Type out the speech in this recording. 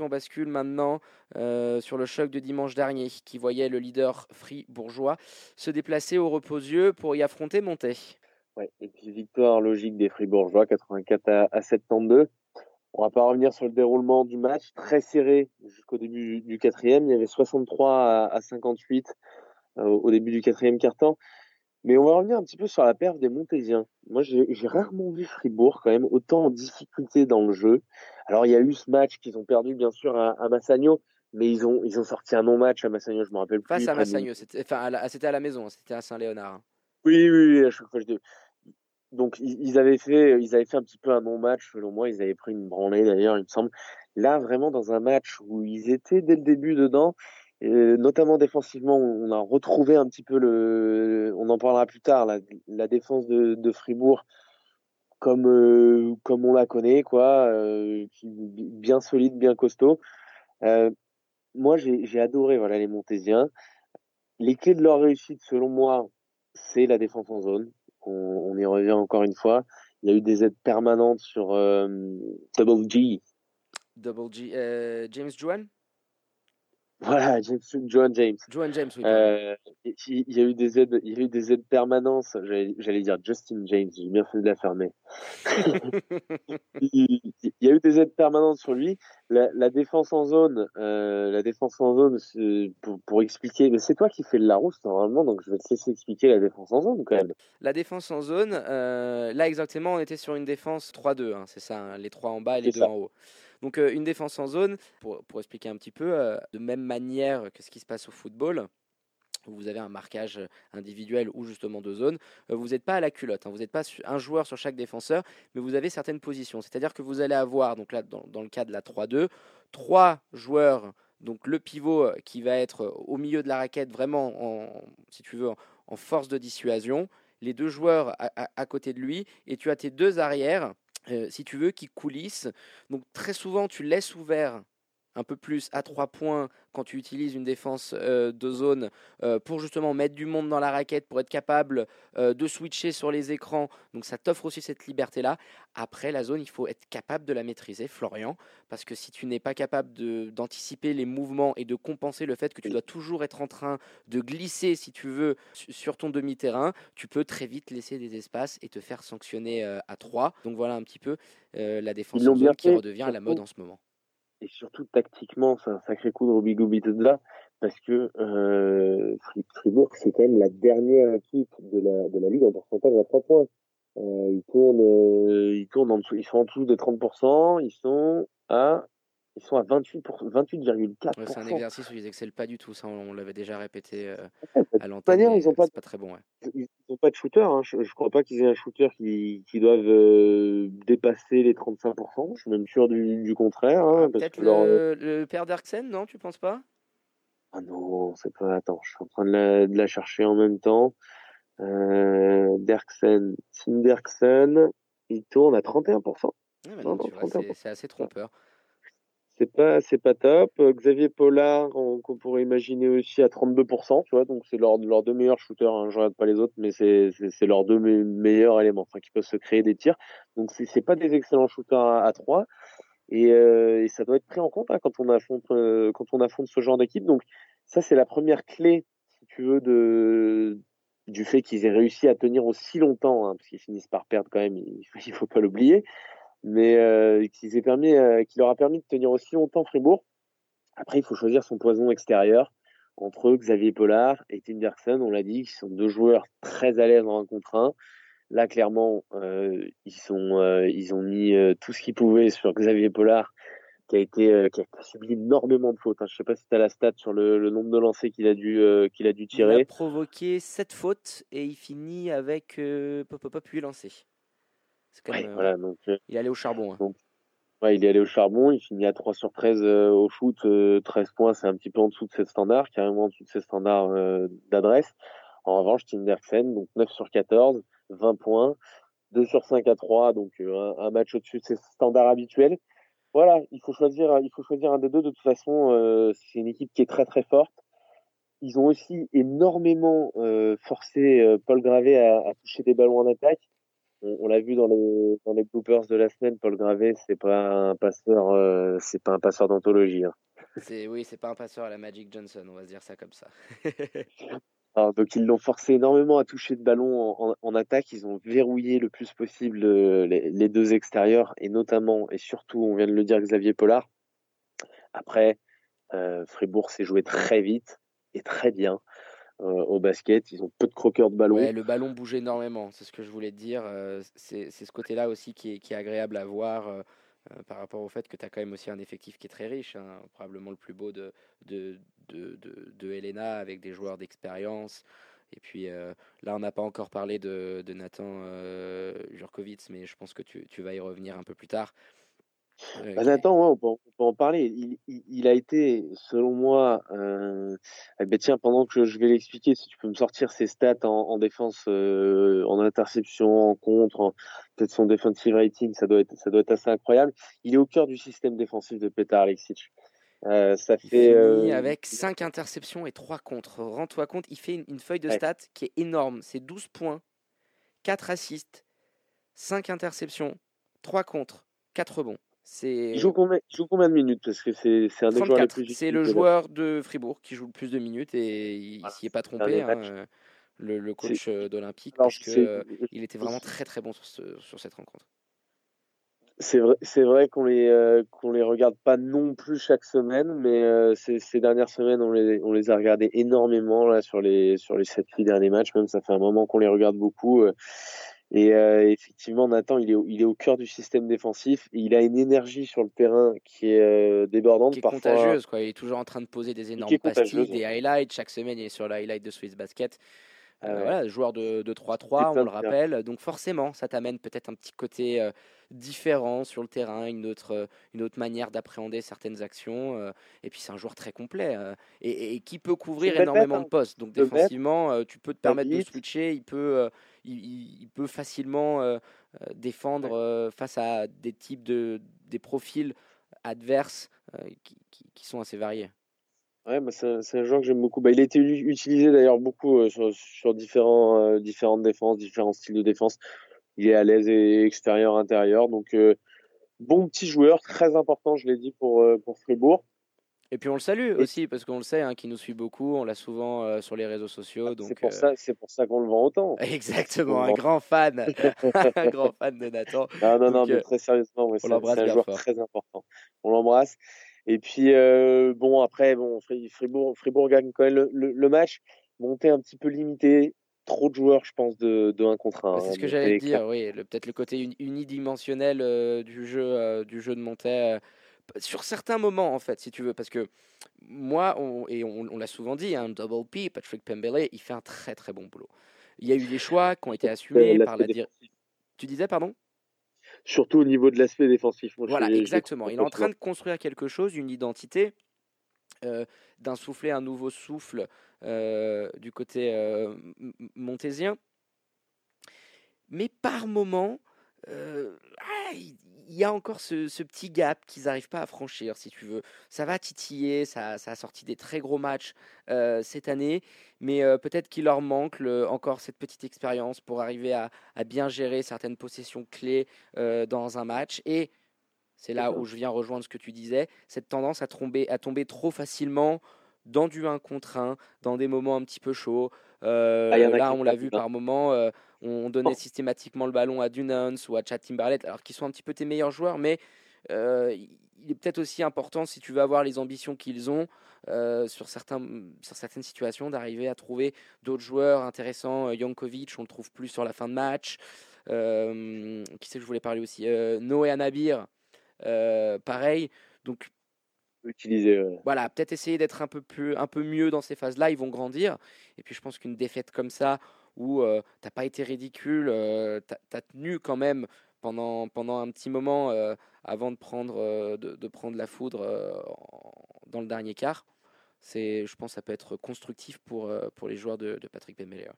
On bascule maintenant sur le choc de dimanche dernier qui voyait le leader fribourgeois se déplacer au reposieux pour y affronter Monté. Ouais, et puis victoire logique des fribourgeois, 84 à, à 72. On va pas revenir sur le déroulement du match, très serré jusqu'au début du quatrième. Il y avait 63 à, 58 au début du quatrième quart-temps. Mais on va revenir un petit peu sur la perte des Montésiens. Moi, j'ai rarement vu Fribourg quand même autant en difficulté dans le jeu. Alors, il y a eu ce match qu'ils ont perdu, bien sûr, à, Massagno, mais ils ont, ils ont sorti un non-match à Massagno, je me rappelle plus. Face à Massagno, c'était enfin, à la maison, c'était à Saint-Léonard. Oui, oui, oui, à chaque fois je dis. Donc, ils avaient fait, ils avaient fait un petit peu un non-match, selon moi. Ils avaient pris une branlée, d'ailleurs, il me semble. Là, vraiment, dans un match où ils étaient dès le début dedans, et notamment défensivement, on a retrouvé un petit peu le, on en parlera plus tard, la, défense de, de, Fribourg comme euh, comme on la connaît, quoi, euh, bien solide, bien costaud. Euh, moi, j'ai adoré voilà les Montésiens. Les clés de leur réussite, selon moi, c'est la défense en zone. On, on, y revient encore une fois. Il y a eu des aides permanentes sur Double G. Double G. James Juan voilà, James, Joan James. Joan James, oui. Euh, il y a eu des aides, il y a eu des aides permanentes. J'allais dire Justin James, j'ai bien fait de la fermer. il, y a eu des aides permanentes sur lui. La, la défense en zone, euh, la défense en zone, pour, pour, expliquer. Mais c'est toi qui fais le Larousse normalement, donc je vais te laisser expliquer la défense en zone quand même. La défense en zone, euh, là exactement, on était sur une défense 3-2. Hein, c'est ça, hein, les trois en bas et les deux en haut. Donc euh, une défense en zone, pour, expliquer un petit peu, euh, de même manière que ce qui se passe au football, où vous avez un marquage individuel ou justement de zone, euh, vous n'êtes pas à la culotte, hein. vous n'êtes pas un joueur sur chaque défenseur, mais vous avez certaines positions. C'est-à-dire que vous allez avoir, donc là dans, le cas de la 3-2, trois joueurs, donc le pivot qui va être au milieu de la raquette, vraiment, en, si tu veux, en, force de dissuasion, les deux joueurs à, côté de lui, et tu as tes deux arrières si tu veux, qui coulissent. Donc très souvent, tu laisses ouvert un peu plus à trois points quand tu utilises une défense euh, de zone euh, pour justement mettre du monde dans la raquette, pour être capable euh, de switcher sur les écrans. Donc ça t'offre aussi cette liberté-là. Après, la zone, il faut être capable de la maîtriser, Florian, parce que si tu n'es pas capable d'anticiper les mouvements et de compenser le fait que tu dois toujours être en train de glisser, si tu veux, sur ton demi-terrain, tu peux très vite laisser des espaces et te faire sanctionner à trois. Donc voilà un petit peu la défense de zone qui redevient à la mode en ce moment et surtout tactiquement, c'est un sacré coup de Robigo là parce que euh, Fribourg, c'est quand même la dernière équipe de la, de la Ligue en pourcentage à 3 points. Euh, ils tournent, euh, ils tournent en dessous, ils sont en dessous de 30%, ils sont à ils sont à 28 28,4%. c'est un exercice où ils excellent pas du tout, ça on, l'avait déjà répété euh, à l'antenne. Ils ont pas, pas très bon. Ouais. Ils n'ont pas de shooter. Hein. Je, ne crois pas qu'ils aient un shooter qui, qui doivent euh, dépasser les 35%. Je suis même sûr du, du contraire. Hein, ah, Peut-être le, le, père d'Arksen, non Tu penses pas? Ah non, c'est pas. Attends, je suis en train de la, de la chercher en même temps. Euh, Derksen, Tim Derksen, il tourne à 31%. c'est assez trompeur c'est pas c'est pas top. Xavier Pollard, qu'on pourrait imaginer aussi à 32%, tu vois, donc c'est leurs leur deux meilleurs shooters. Hein, je regarde pas les autres, mais c'est c'est leurs deux meilleurs éléments, enfin qui peuvent se créer des tirs. Donc c'est c'est pas des excellents shooters à, à 3 et, euh, et, ça doit être pris en compte hein, quand on affronte euh, quand on affronte ce genre d'équipe. Donc ça c'est la première clé, si tu veux, du fait qu'ils aient réussi à tenir aussi longtemps, hein, parce qu'ils finissent par perdre quand même, il, il faut pas l'oublier mais euh, qui, permis, euh, qui leur a permis de tenir aussi longtemps Fribourg. Après, il faut choisir son poison extérieur entre Xavier Pollard et Tim Dirksen. On l'a dit, qui sont deux joueurs très à l'aise en un contre un. Là, clairement, euh, ils, sont, ils ont mis tout ce qu'ils pouvaient sur Xavier Pollard, qui a été qui a subi énormément de fautes. Hein. Je ne sais pas si tu as la stat sur le, le nombre de lancers qu'il a dû qu'il a dû tirer. Il a provoqué 7 fautes et il finit avec pop pop 8 lancers. Euh, voilà, donc, euh, il est allé au charbon. Hein. ouais, il est allé au charbon, il finit à 3 sur 13 euh, au shoot, 13 points, c'est un petit peu en dessous de ses standards, carrément en dessous de ses standards d'adresse. En revanche, Tindersen, donc 9 sur 14, 20 points, 2 sur 5 à 3, donc un, match au-dessus de ses standards habituels. Voilà, il faut choisir, il faut choisir un des deux. De toute façon, c'est une équipe qui est très très forte. Ils ont aussi énormément forcé Paul Gravé à, à toucher des ballons en attaque. On, l'a vu dans les dans les bloopers de la semaine, Paul Gravé, c'est pas un passeur, euh, c'est pas un passeur d'anthologie. Hein. C'est oui, c'est pas un passeur à la Magic Johnson, on va se dire ça comme ça. donc ils l'ont forcé énormément à toucher de ballon en, attaque. Ils ont verrouillé le plus possible euh, les, deux extérieurs et notamment et surtout, on vient de le dire, Xavier Pollard. Après, euh, Fribourg s'est joué très vite et très bien. Euh, au basket. Ils ont peu de croqueurs de ballon. le ballon bouge énormément, c'est ce que je voulais te dire. Euh, c'est ce côté-là aussi qui est, agréable à voir euh, par rapport au fait que tu as quand même aussi un effectif qui est très riche, hein, probablement le plus beau de, de, de, de, Helena avec des joueurs d'expérience. Et puis là, on n'a pas encore parlé de, de Nathan Jurkovic, mais je pense que tu, tu, vas y revenir un peu plus tard. Bah, Nathan, on, peut, en parler. Il, a été, selon moi, euh, eh ben, tiens, pendant que je vais l'expliquer, si tu peux me sortir ses stats en, défense, euh, en interception, en contre, peut-être son defensive rating, ça doit être, ça doit être assez incroyable. Il est au cœur du système défensif de Petar Alexic. Euh, ça fait euh, avec 5 interceptions et 3 contre. Rends-toi compte, il fait une, feuille de stats qui est énorme. C'est 12 points, 4 assists, 5 interceptions, 3 contre, 4 rebonds. Il joue, combien, de minutes? Parce que c'est un des joueurs plus C'est le joueur de Fribourg qui joue le plus de minutes et il s'y est pas trompé, hein, euh, le, coach euh, d'Olympique, parce qu'il euh, était vraiment très très bon sur, sur cette rencontre. C'est vrai, c'est vrai qu'on les qu'on les regarde pas non plus chaque semaine, mais ces, ces, dernières semaines on les on les a regardés énormément là sur les sur les sept derniers matchs. Même ça fait un moment qu'on les regarde beaucoup. Et euh, effectivement, Nathan, il est, il est au cœur du système défensif. Et il a une énergie sur le terrain qui est euh, débordante. Qui est contagieuse. Quoi. Il est toujours en train de poser des énormes pastilles, des highlights. Chaque semaine, il est sur le highlight de Swiss Basket. Euh, voilà, joueur de, 3-3, on le rappelle. Donc forcément, ça t'amène peut-être un petit côté euh, différent sur le terrain, une autre, euh, une autre manière d'appréhender certaines actions. et puis c'est un joueur très complet et, qui peut couvrir énormément de postes. Donc défensivement, tu peux te permettre de switcher. Il peut, il, peut facilement défendre face à des types de des profils adverses qui, qui sont assez variés. Ouais, bah c'est un joueur que j'aime beaucoup. Bah, il a été utilisé d'ailleurs beaucoup euh, sur, sur différents, euh, différentes défenses, différents styles de défense. Il est à l'aise et extérieur, intérieur. Donc, euh, bon petit joueur, très important, je l'ai dit, pour, pour Fribourg. Et puis on le salue aussi parce qu'on le sait, hein, qui nous suit beaucoup, on l'a souvent sur les réseaux sociaux. C'est pour ça, c'est pour ça qu'on le vend autant. Exactement, un grand fan, un grand fan de Nathan. Non, non, non, mais très sérieusement, c'est un joueur très important. On l'embrasse. Et puis, euh, bon, après, bon, Fribourg, Fribourg gagne quand même le, le, match. Monté un petit peu limité. Trop de joueurs, je pense, de, de 1 contre 1. C'est ce hein, que j'allais dire, oui. Peut-être le côté unidimensionnel euh, du, jeu, euh, du jeu de Montaigne. sur certains moments, en fait, si tu veux. Parce que moi, on, et on, l'a souvent dit, un hein, double P, Patrick Pembele, il fait un très très bon boulot. Il y a eu des choix qui ont été assumés par la direction. Tu disais, pardon? Surtout au niveau de l'aspect défensif. voilà, exactement. Il est en train de construire quelque chose, une identité, euh, d'insuffler un nouveau souffle euh, du côté euh, montésien. Mais par moment, euh, y a encore ce, petit gap qu'ils n'arrivent pas à franchir, si tu veux. Ça va titiller, ça, ça a sorti des très gros matchs euh, cette année, mais euh, peut-être qu'il leur manque encore cette petite expérience pour arriver à, bien gérer certaines possessions clés dans un match. Et c'est là où je viens rejoindre ce que tu disais, cette tendance à tomber, à tomber trop facilement dans du 1 contre 1, dans des moments un petit peu chauds. Ah, là, on l'a vu par moments on donnait systématiquement le ballon à Dunans ou à Chad Timberlake, alors qu'ils sont un petit peu tes meilleurs joueurs, mais euh, il est peut-être aussi important, si tu veux avoir les ambitions qu'ils ont euh, sur, certains, sur certaines situations, d'arriver à trouver d'autres joueurs intéressants. Euh, Jankovic, on le trouve plus sur la fin de match. qui c'est que je voulais parler aussi? Noé Anabir, pareil. Donc, utiliser. Voilà, peut-être essayer d'être un peu plus, un peu mieux dans ces phases-là. Ils vont grandir. Et puis, je pense qu'une défaite comme ça, où tu t'as pas été ridicule, tu as, tenu quand même pendant, pendant un petit moment avant de prendre, de, prendre la foudre dans le dernier quart. C'est, je pense que ça peut être constructif pour, pour les joueurs de, Patrick Bemeler.